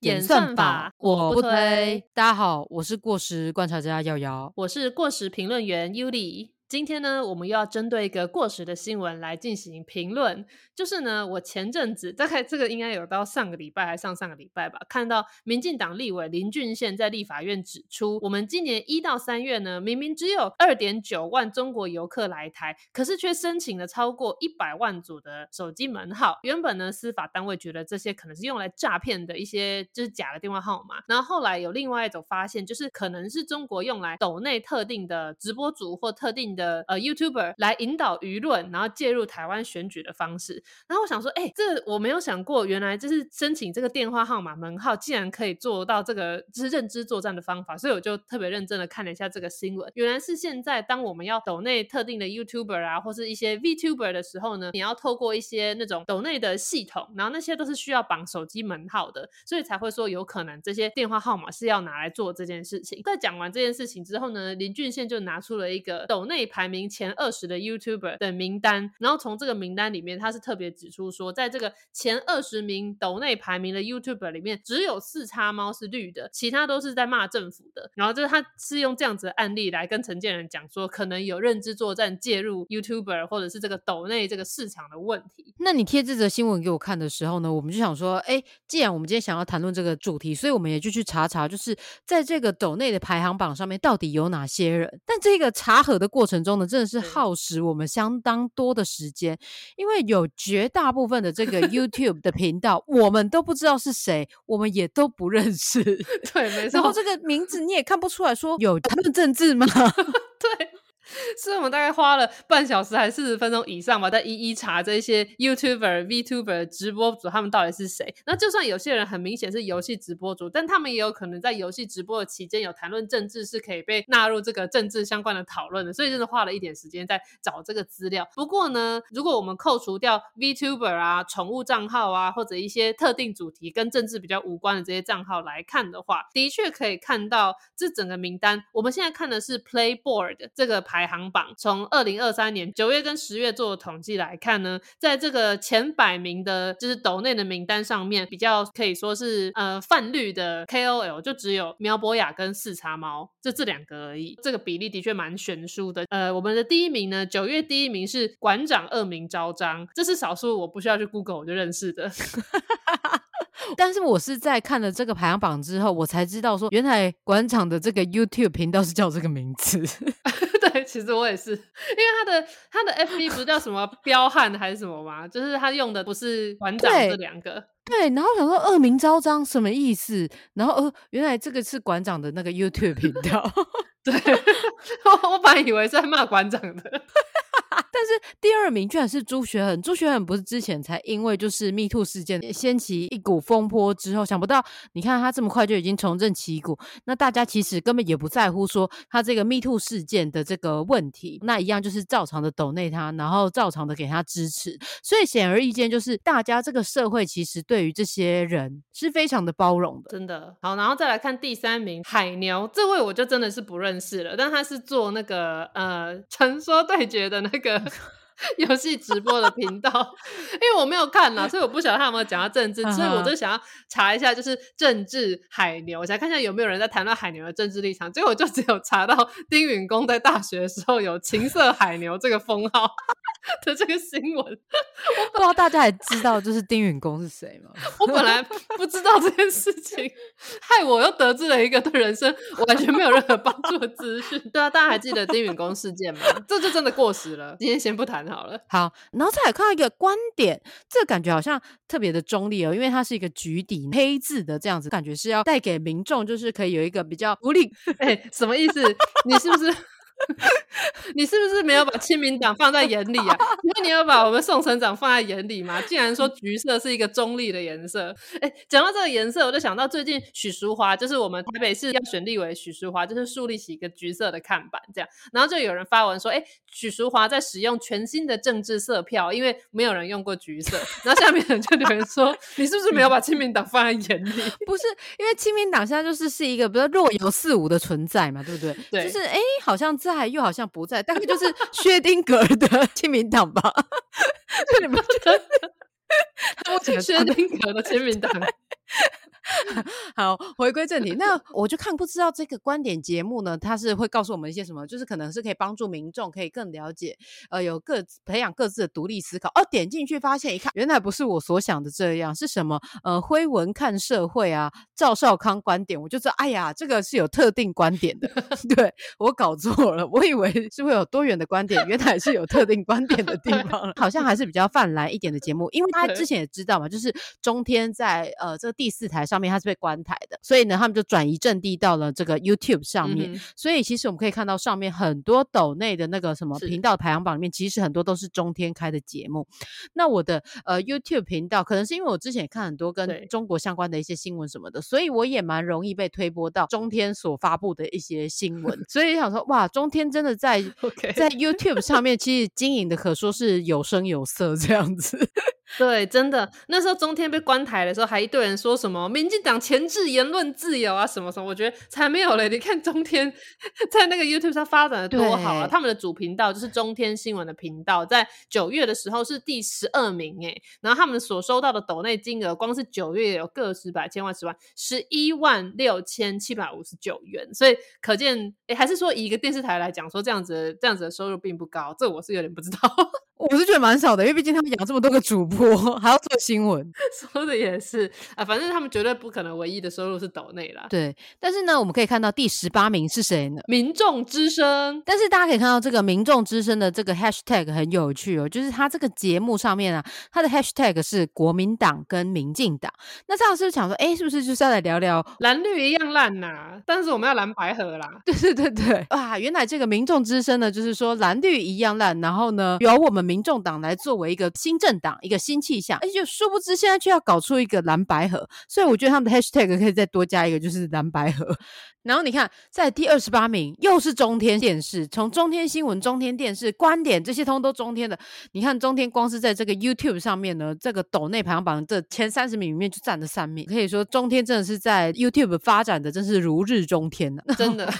演算法我不推。大家好，我是过时观察家耀瑶，我是过时评论员 Yuli。今天呢，我们又要针对一个过时的新闻来进行评论。就是呢，我前阵子大概这个应该有到上个礼拜还上上个礼拜吧，看到民进党立委林俊宪在立法院指出，我们今年一到三月呢，明明只有二点九万中国游客来台，可是却申请了超过一百万组的手机门号。原本呢，司法单位觉得这些可能是用来诈骗的一些就是假的电话号码，然后后来有另外一种发现，就是可能是中国用来抖内特定的直播组或特定的的呃 YouTuber 来引导舆论，然后介入台湾选举的方式。然后我想说，哎，这我没有想过，原来就是申请这个电话号码门号，竟然可以做到这个就是认知作战的方法。所以我就特别认真的看了一下这个新闻。原来是现在当我们要抖内特定的 YouTuber 啊，或是一些 VTuber 的时候呢，你要透过一些那种抖内的系统，然后那些都是需要绑手机门号的，所以才会说有可能这些电话号码是要拿来做这件事情。在讲完这件事情之后呢，林俊宪就拿出了一个抖内排名前二十的 YouTuber 的名单，然后从这个名单里面，他是特别指出说，在这个前二十名斗内排名的 YouTuber 里面，只有四叉猫是绿的，其他都是在骂政府的。然后就是他是用这样子的案例来跟陈建仁讲说，可能有认知作战介入 YouTuber 或者是这个斗内这个市场的问题。那你贴这则新闻给我看的时候呢，我们就想说，哎，既然我们今天想要谈论这个主题，所以我们也就去查查，就是在这个斗内的排行榜上面到底有哪些人。但这个查核的过程中呢，真的是耗时我们相当多的时间，因为有绝大部分的这个 YouTube 的频道，我们都不知道是谁，我们也都不认识。对，没错。然后这个名字你也看不出来说有他们政治吗？对。是我们大概花了半小时还四十分钟以上吧，在一一查这些 YouTuber、VTuber 直播主他们到底是谁。那就算有些人很明显是游戏直播主，但他们也有可能在游戏直播的期间有谈论政治，是可以被纳入这个政治相关的讨论的。所以真的花了一点时间在找这个资料。不过呢，如果我们扣除掉 VTuber 啊、宠物账号啊，或者一些特定主题跟政治比较无关的这些账号来看的话，的确可以看到这整个名单。我们现在看的是 Playboard 这个排。行榜从二零二三年九月跟十月做的统计来看呢，在这个前百名的，就是抖内的名单上面，比较可以说是呃泛绿的 KOL 就只有苗博雅跟四叉猫，就这两个而已。这个比例的确蛮悬殊的。呃，我们的第一名呢，九月第一名是馆长恶名昭彰，这是少数我不需要去 Google 我就认识的。但是我是在看了这个排行榜之后，我才知道说，原来馆长的这个 YouTube 频道是叫这个名字。对，其实我也是，因为他的他的 FB 不是叫什么彪悍还是什么吗？就是他用的不是馆长这两个。对，然后想说恶名昭彰什么意思？然后呃，原来这个是馆长的那个 YouTube 频道。对，我本来以为是在骂馆长的。但是第二名居然是朱学恒，朱学恒不是之前才因为就是 Me Too 事件掀起一股风波之后，想不到你看他这么快就已经重振旗鼓，那大家其实根本也不在乎说他这个 Me Too 事件的这个问题，那一样就是照常的抖内他，然后照常的给他支持，所以显而易见就是大家这个社会其实对于这些人是非常的包容的，真的好。然后再来看第三名海牛，这位我就真的是不认识了，但他是做那个呃传说对决的那个。游戏直播的频道，因为我没有看啦，所以我不晓得他有没有讲到政治，所以我就想要查一下，就是政治海牛，想看一下有没有人在谈论海牛的政治立场。结果就只有查到丁允恭在大学的时候有“情色海牛”这个封号 的这个新闻。我 不知道大家还知道就是丁允恭是谁吗？我本来不知道这件事情，害我又得知了一个对人生完全没有任何帮助的资讯。对啊，大家还记得丁允恭事件吗？这就真的过时了。今天先不谈。好了，好，然后再来看到一个观点，这感觉好像特别的中立哦，因为它是一个橘底黑字的这样子，感觉是要带给民众，就是可以有一个比较独立，哎，什么意思？你是不是？你是不是没有把亲民党放在眼里啊？因为你有把我们宋省长放在眼里吗？竟然说橘色是一个中立的颜色。哎，讲到这个颜色，我就想到最近许淑华，就是我们台北市要选立委许淑华，就是树立起一个橘色的看板，这样，然后就有人发文说，哎，许淑华在使用全新的政治色票，因为没有人用过橘色。然后下面人就有人说，你是不是没有把亲民党放在眼里？不是，因为亲民党现在就是是一个比较若有似无的存在嘛，对不对？对，就是哎，好像这。在又好像不在，大概就是薛丁格的亲民党吧？就你们觉得？目前薛丁格的亲民党，好，回归正题，那我就看不知道这个观点节目呢，它是会告诉我们一些什么，就是可能是可以帮助民众可以更了解，呃，有各培养各自的独立思考。哦，点进去发现一看，原来不是我所想的这样，是什么？呃，辉文看社会啊，赵少康观点，我就知道，哎呀，这个是有特定观点的，对我搞错了，我以为是会有多元的观点，原来是有特定观点的地方，好像还是比较泛滥一点的节目，因为他之前也知道嘛，就是中天在呃这个第四台上面，它是被关台的，所以呢，他们就转移阵地到了这个 YouTube 上面。所以其实我们可以看到上面很多斗内的那个什么频道排行榜里面，其实很多都是中天开的节目。那我的呃 YouTube 频道，可能是因为我之前也看很多跟中国相关的一些新闻什么的，所以我也蛮容易被推播到中天所发布的一些新闻。所以想说，哇，中天真的在在 YouTube 上面，其实经营的可说是有声有色这样子。对，真的，那时候中天被关台的时候，还一堆人说什么民进党前置言论自由啊，什么什么，我觉得才没有嘞。你看中天 在那个 YouTube 上发展的多好啊，他们的主频道就是中天新闻的频道，在九月的时候是第十二名哎，然后他们所收到的斗内金额，光是九月有个十百千万十万，十一万六千七百五十九元，所以可见，哎，还是说以一个电视台来讲，说这样子这样子的收入并不高，这我是有点不知道。我是觉得蛮少的，因为毕竟他们养这么多个主播，还要做新闻，说的也是啊。反正他们绝对不可能唯一的收入是抖内啦。对，但是呢，我们可以看到第十八名是谁呢？民众之声。但是大家可以看到这个民众之声的这个 hashtag 很有趣哦，就是它这个节目上面啊，它的 hashtag 是国民党跟民进党。那这样是不是想说，哎，是不是就是要来聊聊蓝绿一样烂呐？但是我们要蓝白合啦。对对对对，哇，原来这个民众之声呢，就是说蓝绿一样烂，然后呢，由我们。民众党来作为一个新政党，一个新气象，而且殊不知现在却要搞出一个蓝白河，所以我觉得他们的 hashtag 可以再多加一个，就是蓝白河。然后你看，在第二十八名又是中天电视，从中天新闻、中天电视、观点这些通都中天的。你看中天光是在这个 YouTube 上面呢，这个斗内排行榜这前三十名里面就占了三名，可以说中天真的是在 YouTube 发展的真是如日中天呢，真的。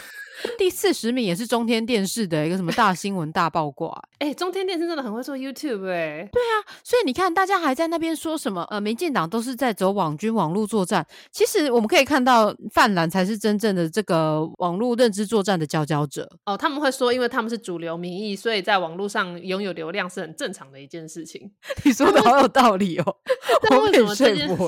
第四十名也是中天电视的一个什么大新闻大爆卦，哎，中天电视真的很会做 YouTube 哎，对啊，所以你看大家还在那边说什么呃，民进党都是在走网军网络作战，其实我们可以看到泛蓝才是真正的这个网络认知作战的佼佼者哦，他们会说，因为他们是主流民意，所以在网络上拥有流量是很正常的一件事情。你说的好有道理哦，但为什么这件？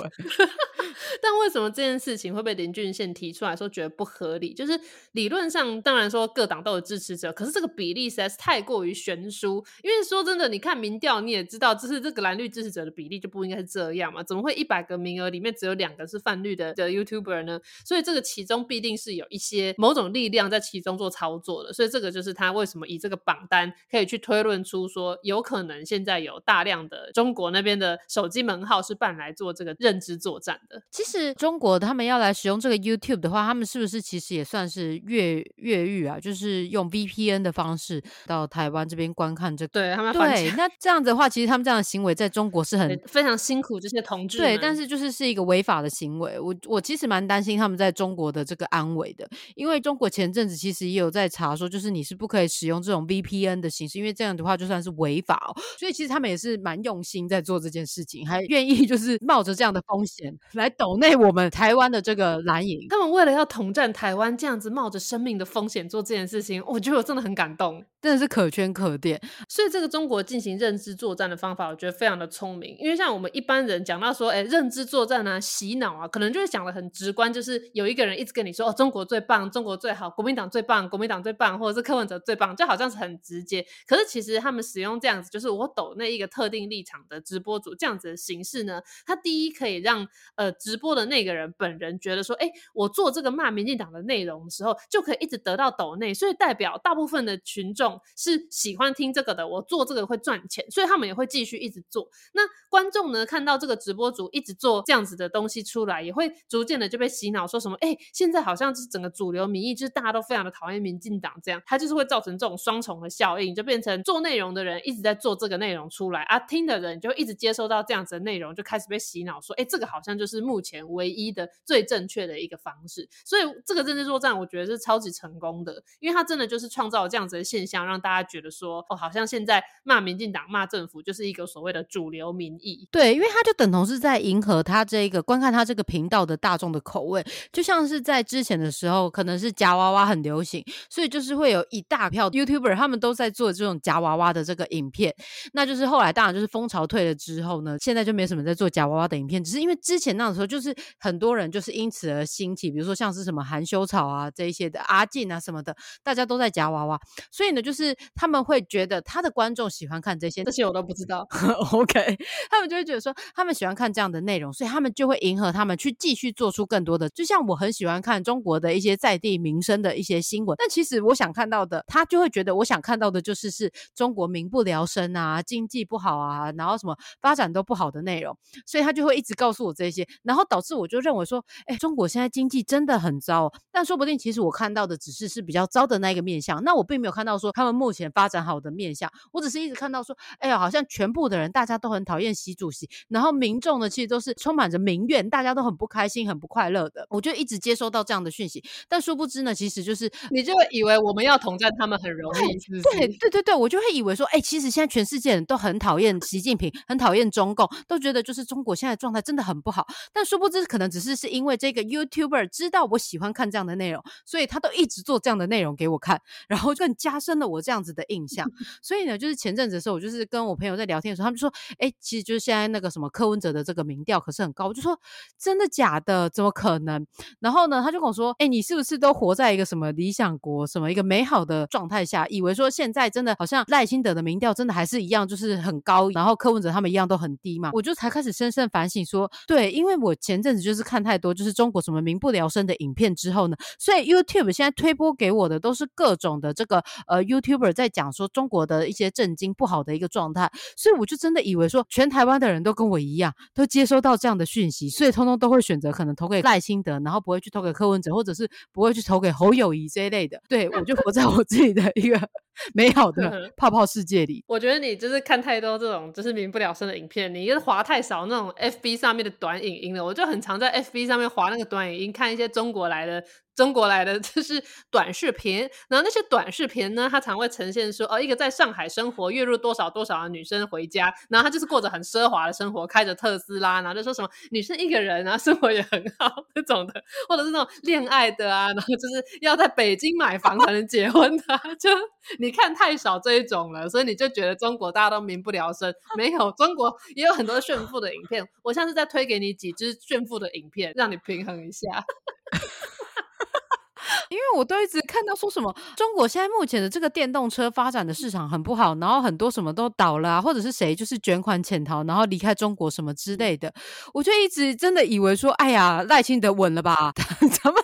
但为什么这件事情会被林俊宪提出来说觉得不合理？就是理论上，当然说各党都有支持者，可是这个比例实在是太过于悬殊。因为说真的，你看民调你也知道，就是这个蓝绿支持者的比例就不应该是这样嘛？怎么会一百个名额里面只有两个是泛绿的的 YouTuber 呢？所以这个其中必定是有一些某种力量在其中做操作的。所以这个就是他为什么以这个榜单可以去推论出说，有可能现在有大量的中国那边的手机门号是办来做这个认知作战的。其实中国他们要来使用这个 YouTube 的话，他们是不是其实也算是越越狱啊？就是用 VPN 的方式到台湾这边观看这对他们对那这样子的话，其实他们这样的行为在中国是很非常辛苦这些同志对，但是就是是一个违法的行为。我我其实蛮担心他们在中国的这个安危的，因为中国前阵子其实也有在查说，就是你是不可以使用这种 VPN 的形式，因为这样的话就算是违法哦。所以其实他们也是蛮用心在做这件事情，还愿意就是冒着这样的风险来抖内我们台湾的这个蓝营，他们为了要统战台湾，这样子冒着生命的风险做这件事情，我觉得我真的很感动，真的是可圈可点。所以这个中国进行认知作战的方法，我觉得非常的聪明。因为像我们一般人讲到说，哎，认知作战啊，洗脑啊，可能就会讲的很直观，就是有一个人一直跟你说，哦，中国最棒，中国最好，国民党最棒，国民党最棒，或者是柯文哲最棒，就好像是很直接。可是其实他们使用这样子，就是我抖那一个特定立场的直播主这样子的形式呢，它第一可以让呃直播的那个人本人觉得说，哎，我做这个骂民进党的内容的时候，就可以一直得到抖内，所以代表大部分的群众是喜欢听这个的。我做这个会赚钱，所以他们也会继续一直做。那观众呢，看到这个直播主一直做这样子的东西出来，也会逐渐的就被洗脑，说什么，哎，现在好像是整个主流民意，就是大家都非常的讨厌民进党，这样，它就是会造成这种双重的效应，就变成做内容的人一直在做这个内容出来，啊，听的人就一直接收到这样子的内容，就开始被洗脑，说，哎，这个好像就是目前唯一的最正确的一个方式。所以这个政治作战，我觉得是超级成功的，因为它真的就是创造了这样子的现象，让大家觉得说，哦，好像现在骂民进党、骂政府就是一个所谓的主流民意。对，因为他就等同是在迎合他这个观看他这个频道的大众的口味，就像是在之前的时候，可能是夹娃娃很流行，所以就是会有一大票 YouTuber 他们都在做这种夹娃娃的这个影片。那就是后来当然就是风潮退了之后呢，现在就没什么在做夹娃娃的影片，只是因为之前那时候就很多人就是因此而兴起，比如说像是什么含羞草啊这一些的阿进啊什么的，大家都在夹娃娃，所以呢就是他们会觉得他的观众喜欢看这些，这些我都不知道。OK，他们就会觉得说他们喜欢看这样的内容，所以他们就会迎合他们去继续做出更多的。就像我很喜欢看中国的一些在地民生的一些新闻，但其实我想看到的，他就会觉得我想看到的就是是中国民不聊生啊，经济不好啊，然后什么发展都不好的内容，所以他就会一直告诉我这些，然后导致我就认为说，哎，中国现在经济真的很糟哦，但说不定其实我看到的只是是比较糟的那一个面相，那我并没有看到说他们目前发展好的面相，我只是一直看到说，哎呀，好像全部的人大家都很讨厌习主席，然后民众呢其实都是充满着民怨，大家都很不开心、很不快乐的，我就一直接收到这样的讯息，但殊不知呢，其实就是你就会以为我们要统战他们很容易，是不是？对对对对，我就会以为说，哎、其实现在全世界人都很讨厌习近平，很讨厌中共，都觉得就是中国现在状态真的很不好。但殊不知，可能只是是因为这个 YouTuber 知道我喜欢看这样的内容，所以他都一直做这样的内容给我看，然后更加深了我这样子的印象。所以呢，就是前阵子的时候，我就是跟我朋友在聊天的时候，他们就说，哎、其实就是现在那个什么柯文哲的这个民调可是很高，我就说真的假的？怎么可能？然后呢，他就跟我说：“哎、你是不是都活在一个什么理想国、什么一个美好的状态下，以为说现在真的好像赖清德的民调真的还是一样，就是很高，然后柯文哲他们一样都很低嘛？”我就才开始深深反省说，对，因为我前阵子就是看太多就是中国什么民不聊生的影片之后呢，所以 YouTube 现在推播给我的都是各种的这个呃 YouTuber 在讲说中国的一些震惊不好的一个状态，所以我就真的以为说全台湾的人都跟我一样，都接收到这样的讯息，所以通通都会选择可能投给赖清德，然后不会去投给柯文哲，或者是不会去投给侯友谊这一类的。对我就活在我自己的一个 美好的 泡泡世界里。我觉得你就是看太多这种就是民不聊生的影片，你就是滑太少那种 FB 上面的短影音了。我就就很常在 FB 上面划那个短影音，看一些中国来的中国来的就是短视频。然后那些短视频呢，它常会呈现说，哦，一个在上海生活月入多少多少的女生回家，然后她就是过着很奢华的生活，开着特斯拉，然后就说什么女生一个人啊，生活也很好 这种的，或者是那种恋爱的啊，然后就是要在北京买房才能结婚的、就你看太少这一种了，所以你就觉得中国大家都民不聊生。没有，中国也有很多炫富的影片。我下次再推给你几支炫富的影片，让你平衡一下。因为我都一直看到说什么中国现在目前的这个电动车发展的市场很不好，然后很多什么都倒了、或者是谁就是卷款潜逃，然后离开中国什么之类的，我就一直真的以为说，哎呀，赖清德稳了吧，咱们。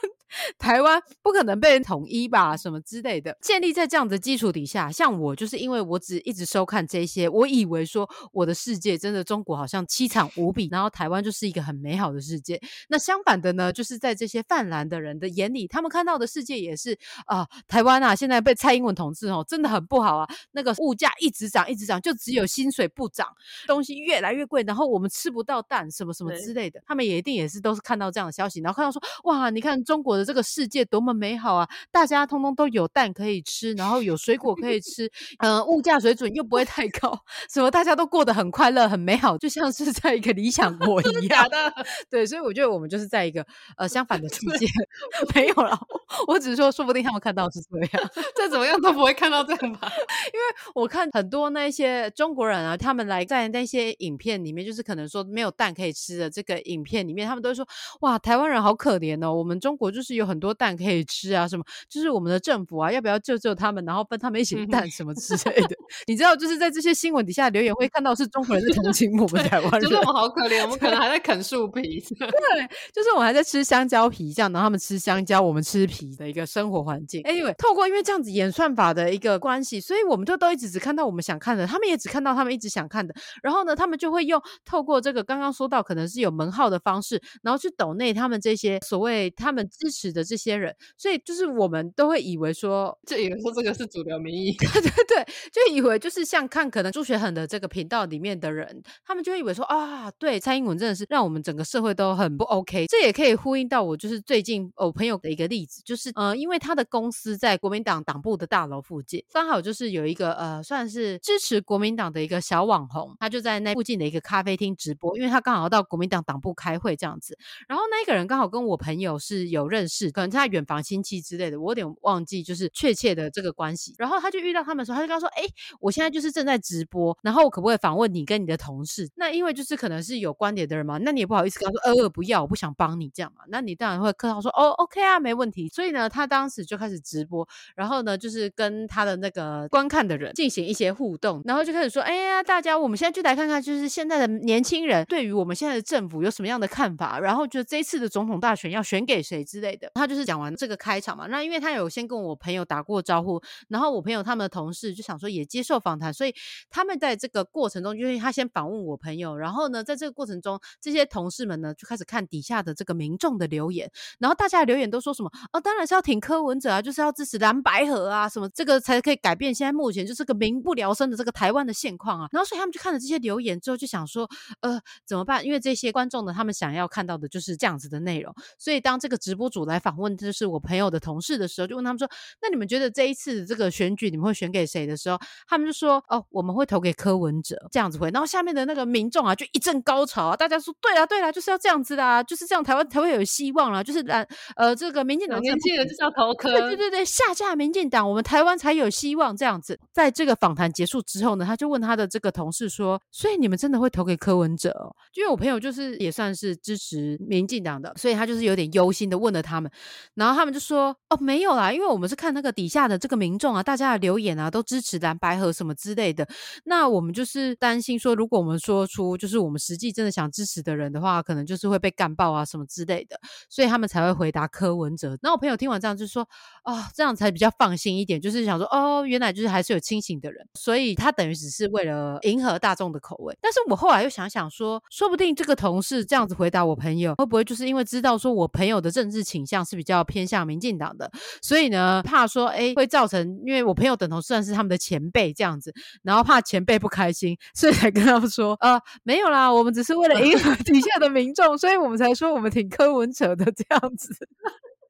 台湾不可能被人统一吧，什么之类的。建立在这样的基础底下，像我就是因为我只一直收看这些，我以为说我的世界真的中国好像凄惨无比，然后台湾就是一个很美好的世界。那相反的呢，就是在这些泛蓝的人的眼里，他们看到的世界也是啊、台湾啊，现在被蔡英文统治哦，真的很不好啊。那个物价一直涨，一直涨，就只有薪水不涨，东西越来越贵，然后我们吃不到蛋，什么什么之类的。他们也一定也是都是看到这样的消息，然后看到说哇，你看中国的这个世界多么美好啊，大家通通都有蛋可以吃，然后有水果可以吃，呃，物价水准又不会太高，什么大家都过得很快乐、很美好，就像是在一个理想国一样。假的，对，所以我觉得我们就是在一个呃相反的世界，没有了。我只是说，说不定他们看到是这样。再怎么样都不会看到这样吧？因为我看很多那些中国人啊，他们来在那些影片里面，就是可能说没有蛋可以吃的这个影片里面，他们都会说哇，台湾人好可怜哦，我们中国就是有很多蛋可以吃啊，什么就是我们的政府啊，要不要救救他们，然后分他们一些蛋什么之类的。你知道，就是在这些新闻底下留言会看到是中国人在同情我们台湾人就是我，们好可怜，我们可能还在啃树皮。对，就是我们还在吃香蕉皮这样，然后他们吃香蕉，我们吃皮皮的一个生活环境。Anyway，透过因为这样子演算法的一个关系，所以我们就都一直只看到我们想看的，他们也只看到他们一直想看的。然后呢，他们就会用透过这个刚刚说到可能是有门号的方式，然后去抖内他们这些所谓他们支持的这些人。所以就是我们都会以为说，就以为说这个是主流民意，对对对，就以为就是像看可能朱学恒的这个频道里面的人，他们就会以为说啊，对，蔡英文真的是让我们整个社会都很不 OK。这也可以呼应到我就是最近我朋友的一个例子，就是呃，因为他的公司在国民党党部的大楼附近，刚好就是有一个呃，算是支持国民党的一个小网红，他就在那附近的一个咖啡厅直播，因为他刚好到国民党党部开会这样子。然后那个人刚好跟我朋友是有认识，可能他远房亲戚之类的，我有点忘记就是确切的这个关系。然后他就遇到他们的时候，他就跟他说：“哎，我现在就是正在直播，然后我可不可以访问你跟你的同事？那因为就是可能是有观点的人嘛，那你也不好意思跟他说，呃，不要，我不想帮你这样嘛。那你当然会客套说，哦，OK 啊，没问题。所以呢，他当时就开始直播，然后呢，就是跟他的那个观看的人进行一些互动，然后就开始说，哎呀，大家，我们现在就来看看，就是现在的年轻人对于我们现在的政府有什么样的看法，然后就这一次的总统大选要选给谁之类的。他就是讲完这个开场嘛，那因为他有先跟我朋友打过招呼，然后我朋友他们的同事就想说也接受访谈，所以他们在这个过程中，因为他先访问我朋友，然后呢，在这个过程中，这些同事们呢就开始看底下的这个民众的留言，然后大家的留言都说什么？哦，当然是要挺柯文哲啊，就是要支持蓝白河啊，什么这个才可以改变现在目前就是个民不聊生的这个台湾的现况啊。然后所以他们就看了这些留言之后，就想说，呃，怎么办？因为这些观众呢，他们想要看到的就是这样子的内容。所以当这个直播主来访问就是我朋友的同事的时候，就问他们说：“那你们觉得这一次这个选举你们会选给谁的时候？”他们就说：“哦，我们会投给柯文哲。”这样子回。然后下面的那个民众啊，就一阵高潮啊，大家说：“对啊，对啊，就是要这样子的啊，就是这样，台湾才会有希望啦。就是蓝呃，这个民进党年轻人就是要投柯，对对对对，下架民进党，我们台湾才有希望。这样子，在这个访谈结束之后呢，他就问他的这个同事说：“所以你们真的会投给柯文哲？”因为我朋友就是也算是支持民进党的，所以他就是有点忧心的问了他们，然后他们就说：“哦，没有啦，因为我们是看那个底下的这个民众啊，大家的留言啊，都支持蓝白河什么之类的。那我们就是担心说，如果我们说出就是我们实际真的想支持的人的话，可能就是会被干爆啊什么之类的，所以他们才会回答柯文哲。那我朋友听完这样就说：哦，这样才比较放心一点，就是想说哦，原来就是还是有清醒的人，所以他等于只是为了迎合大众的口味。但是我后来又想想说，说不定这个同事这样子回答我朋友，会不会就是因为知道说我朋友的政治倾向是比较偏向民进党的，所以呢，怕说哎会造成，因为我朋友等同算是他们的前辈这样子，然后怕前辈不开心，所以才跟他们说，呃，没有啦，我们只是为了迎合底下的民众，所以我们才说我们挺柯文哲的这样子。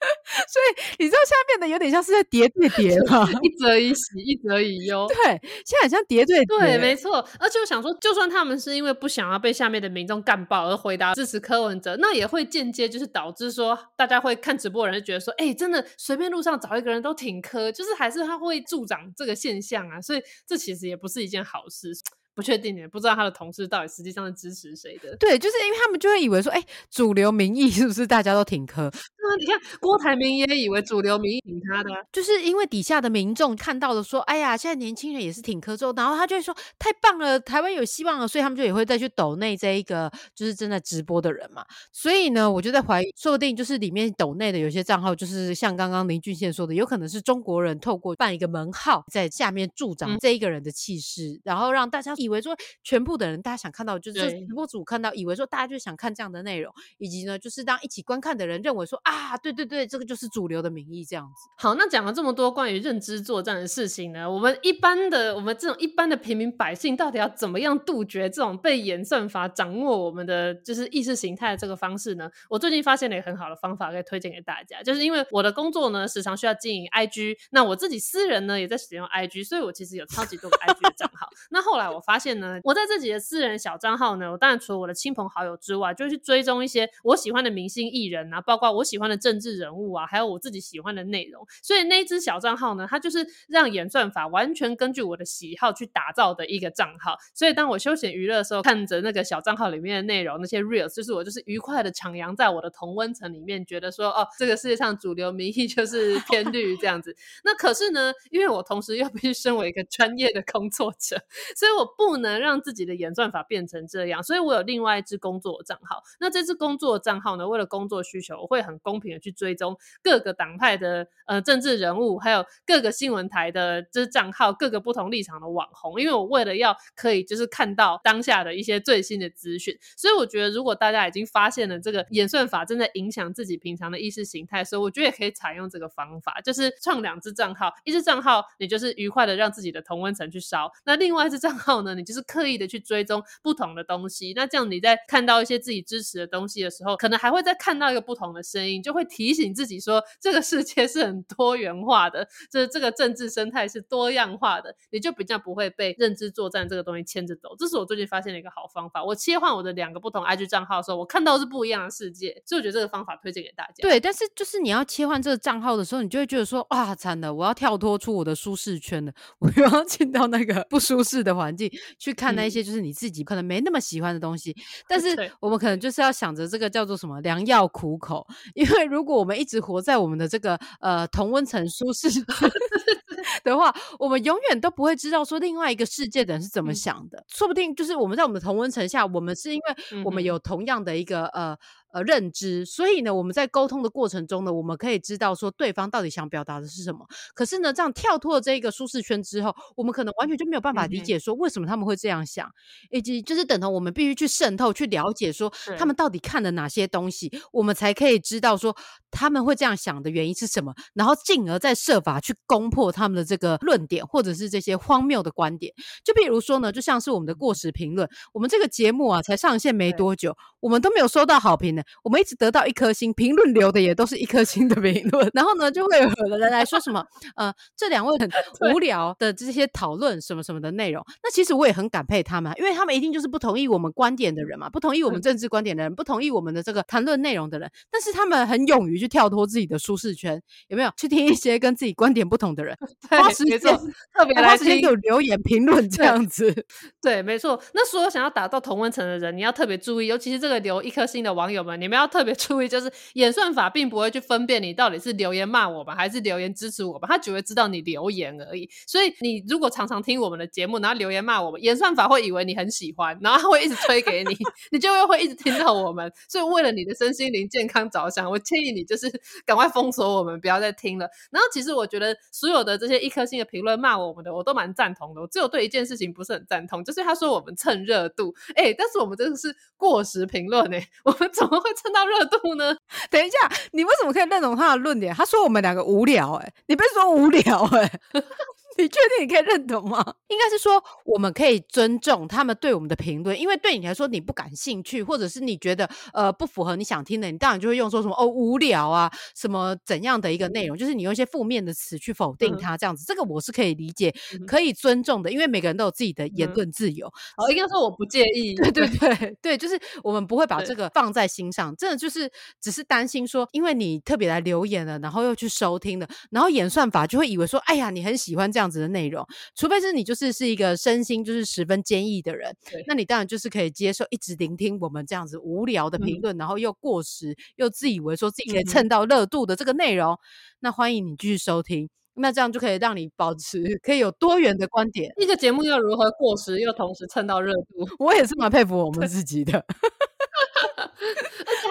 所以你知道，现在变得有点像是在叠对叠 了，一则以喜，一则以忧。对，现在很像叠对叠。对，没错。而且我想说，就算他们是因为不想要被下面的民众干爆而回答支持柯文哲，那也会间接就是导致说，大家会看直播的人就觉得说，哎，真的随便路上找一个人都挺柯，就是还是他会助长这个现象啊。所以这其实也不是一件好事。不确定的，不知道他的同事到底实际上是支持谁的。对，就是因为他们就会以为说，哎，主流民意是不是大家都挺柯？那你看郭台铭也以为主流民意挺他的，就是因为底下的民众看到了说，哎呀，现在年轻人也是挺科之后，然后他就会说，太棒了，台湾有希望了，所以他们就也会再去抖内这一个就是正在直播的人嘛。所以呢，我就在怀疑，说不定就是里面抖内的有些账号，就是像刚刚林俊宪说的，有可能是中国人透过办一个门号，在下面助长这一个人的气势，然后让大家以为说全部的人，大家想看到就是直播主看到，以为说大家就想看这样的内容，以及呢，就是让一起观看的人认为说啊，对对对，这个就是主流的民意这样子。好，那讲了这么多关于认知作战的事情呢，我们一般的我们这种一般的平民百姓，到底要怎么样杜绝这种被演算法掌握我们的就是意识形态的这个方式呢？我最近发现了一个很好的方法，可以推荐给大家，就是因为我的工作呢，时常需要经营 IG，那我自己私人呢也在使用 IG，所以我其实有超级多个 IG 的账号。那后来我发现呢，我在自己的私人小账号呢，我当然除了我的亲朋好友之外，就去追踪一些我喜欢的明星艺人啊，包括我喜欢的政治人物啊，还有我自己喜欢的内容。所以那一只小账号呢，它就是让演算法完全根据我的喜好去打造的一个账号。所以当我休闲娱乐的时候，看着那个小账号里面的内容，那些 reels，就是我就是愉快的徜徉在我的同温层里面，觉得说哦，这个世界上主流民意就是偏绿这样子。那可是呢，因为我同时又 必须身为一个专业的工作者，所以我不能让自己的演算法变成这样，所以我有另外一支工作账号。那这支工作账号呢，为了工作需求，我会很公平的去追踪各个党派的呃政治人物，还有各个新闻台的这账号，各个不同立场的网红，因为我为了要可以就是看到当下的一些最新的资讯，所以我觉得如果大家已经发现了这个演算法正在影响自己平常的意识形态，所以我觉得也可以采用这个方法，就是创两支账号，一支账号你就是愉快的让自己的同温层去烧，那另外一支账号呢，你就是刻意的去追踪不同的东西，那这样你在看到一些自己支持的东西的时候，可能还会再看到一个不同的声音，就会提醒自己说这个世界是很多元化的，这这个政治生态是多样化的，你就比较不会被认知作战这个东西牵着走。这是我最近发现的一个好方法。我切换我的两个不同 IG 账号的时候，我看到是不一样的世界，所以我觉得这个方法推荐给大家。对，但是就是你要切换这个账号的时候，你就会觉得说，哇，惨了，我要跳脱出我的舒适圈了，我又要进到那个不舒适的环境去看那一些就是你自己可能没那么喜欢的东西。但是我们可能就是要想着这个叫做什么良药苦口，因为如果我们一直活在我们的这个呃同温层舒适 的话，我们永远都不会知道说另外一个世界的人是怎么想的。说不定就是我们在我们的同温层下，我们是因为我们有同样的一个呃。呃，认知，所以呢，我们在沟通的过程中呢，我们可以知道说对方到底想表达的是什么。可是呢，这样跳脱这个舒适圈之后，我们可能完全就没有办法理解说为什么他们会这样想，以及就是等同我们必须去渗透、去了解说他们到底看了哪些东西，我们才可以知道说他们会这样想的原因是什么，然后进而再设法去攻破他们的这个论点或者是这些荒谬的观点。就比如说呢，就像是我们的过时评论，我们这个节目啊才上线没多久，我们都没有收到好评。我们一直得到一颗星，评论留的也都是一颗星的评论，然后呢，就会有人来说什么，呃，这两位很 无聊的这些讨论什么什么的内容。那其实我也很感佩他们，因为他们一定就是不同意我们观点的人嘛，不同意我们政治观点的人，不同意我们的这个谈论内容的人。但是他们很勇于去跳脱自己的舒适圈，有没有？去听一些跟自己观点不同的人，花时间特别来听，有留言评论这样子。对，没错。那所有想要达到同温层的人，你要特别注意，尤其是这个留一颗星的网友你们要。特别注意，就是演算法并不会去分辨你到底是留言骂我们，还是留言支持我们，他只会知道你留言而已。所以你如果常常听我们的节目，然后留言骂我们，演算法会以为你很喜欢，然后他会一直推给你，你就会会一直听到我们。所以为了你的身心灵健康着想，我建议你就是 赶快封锁我们，不要再听了。然后其实我觉得所有的这些一颗星的评论骂我们的，我都蛮赞同的。我只有对一件事情不是很赞同，就是他说我们蹭热度，哎，但是我们真的是过时评论哎，我们怎么会蹭到？热度呢？等一下，你为什么可以认同他的论点？他说我们两个无聊，哎，你不是说无聊，哎。你确定你可以认同吗？应该是说，我们可以尊重他们对我们的评论，因为对你来说你不感兴趣，或者是你觉得呃不符合你想听的，你当然就会用说什么哦无聊啊，什么怎样的一个内容，就是你用一些负面的词去否定他这样子，这个我是可以理解，可以尊重的，因为每个人都有自己的言论自由。哦，应该说我不介 意，对对对对，就是我们不会把这个放在心上，真的就是只是担心说，因为你特别来留言了，然后又去收听了，然后演算法就会以为说，哎呀，你很喜欢这样。子的内容，除非是你就是是一个身心就是十分坚毅的人，那你当然就是可以接受一直聆听我们这样子无聊的评论，然后又过时又自以为说自己可以蹭到热度的这个内容，那欢迎你继续收听，那这样就可以让你保持可以有多元的观点。一个节目要如何过时又同时蹭到热度，我也是蛮佩服我们自己的。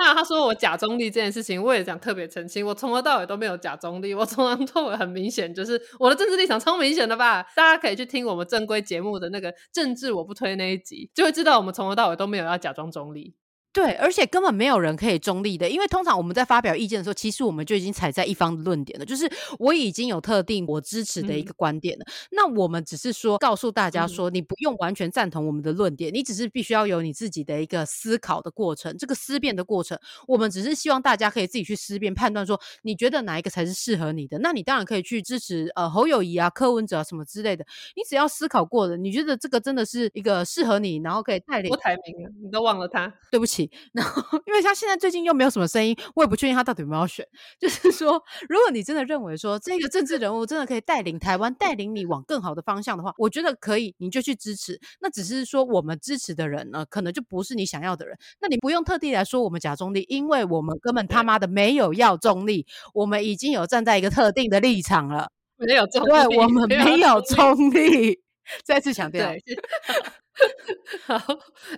那他说我假中立这件事情，我也想特别澄清，我从头到尾都没有假中立，我从头到尾很明显就是我的政治立场超明显的吧？大家可以去听我们正规节目的那个政治我不推那一集，就会知道我们从头到尾都没有要假装中立。对，而且根本没有人可以中立的，因为通常我们在发表意见的时候，其实我们就已经踩在一方的论点了，就是我已经有特定我支持的一个观点了。那我们只是说告诉大家说，你不用完全赞同我们的论点，你只是必须要有你自己的一个思考的过程，这个思辨的过程。我们只是希望大家可以自己去思辨判断，说你觉得哪一个才是适合你的。那你当然可以去支持呃侯友谊啊、柯文哲啊什么之类的。你只要思考过了，你觉得这个真的是一个适合你，然后可以带领郭台铭，你都忘了他，对不起。然后，因为他现在最近又没有什么声音，我也不确定他到底有没有选。就是说，如果你真的认为说这个政治人物真的可以带领台湾，带领你往更好的方向的话，我觉得可以，你就去支持。那只是说，我们支持的人呢，可能就不是你想要的人。那你不用特地来说我们假中立，因为我们根本他妈的没有要中立，我们已经有站在一个特定的立场了。没有中立，对我们没有中立。再次强调。好，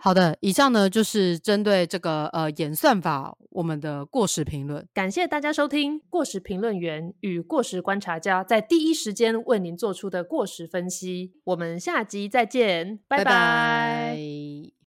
好的，以上呢就是针对这个呃演算法我们的过时评论。感谢大家收听过时评论员与过时观察家在第一时间为您做出的过时分析。我们下集再见，拜拜。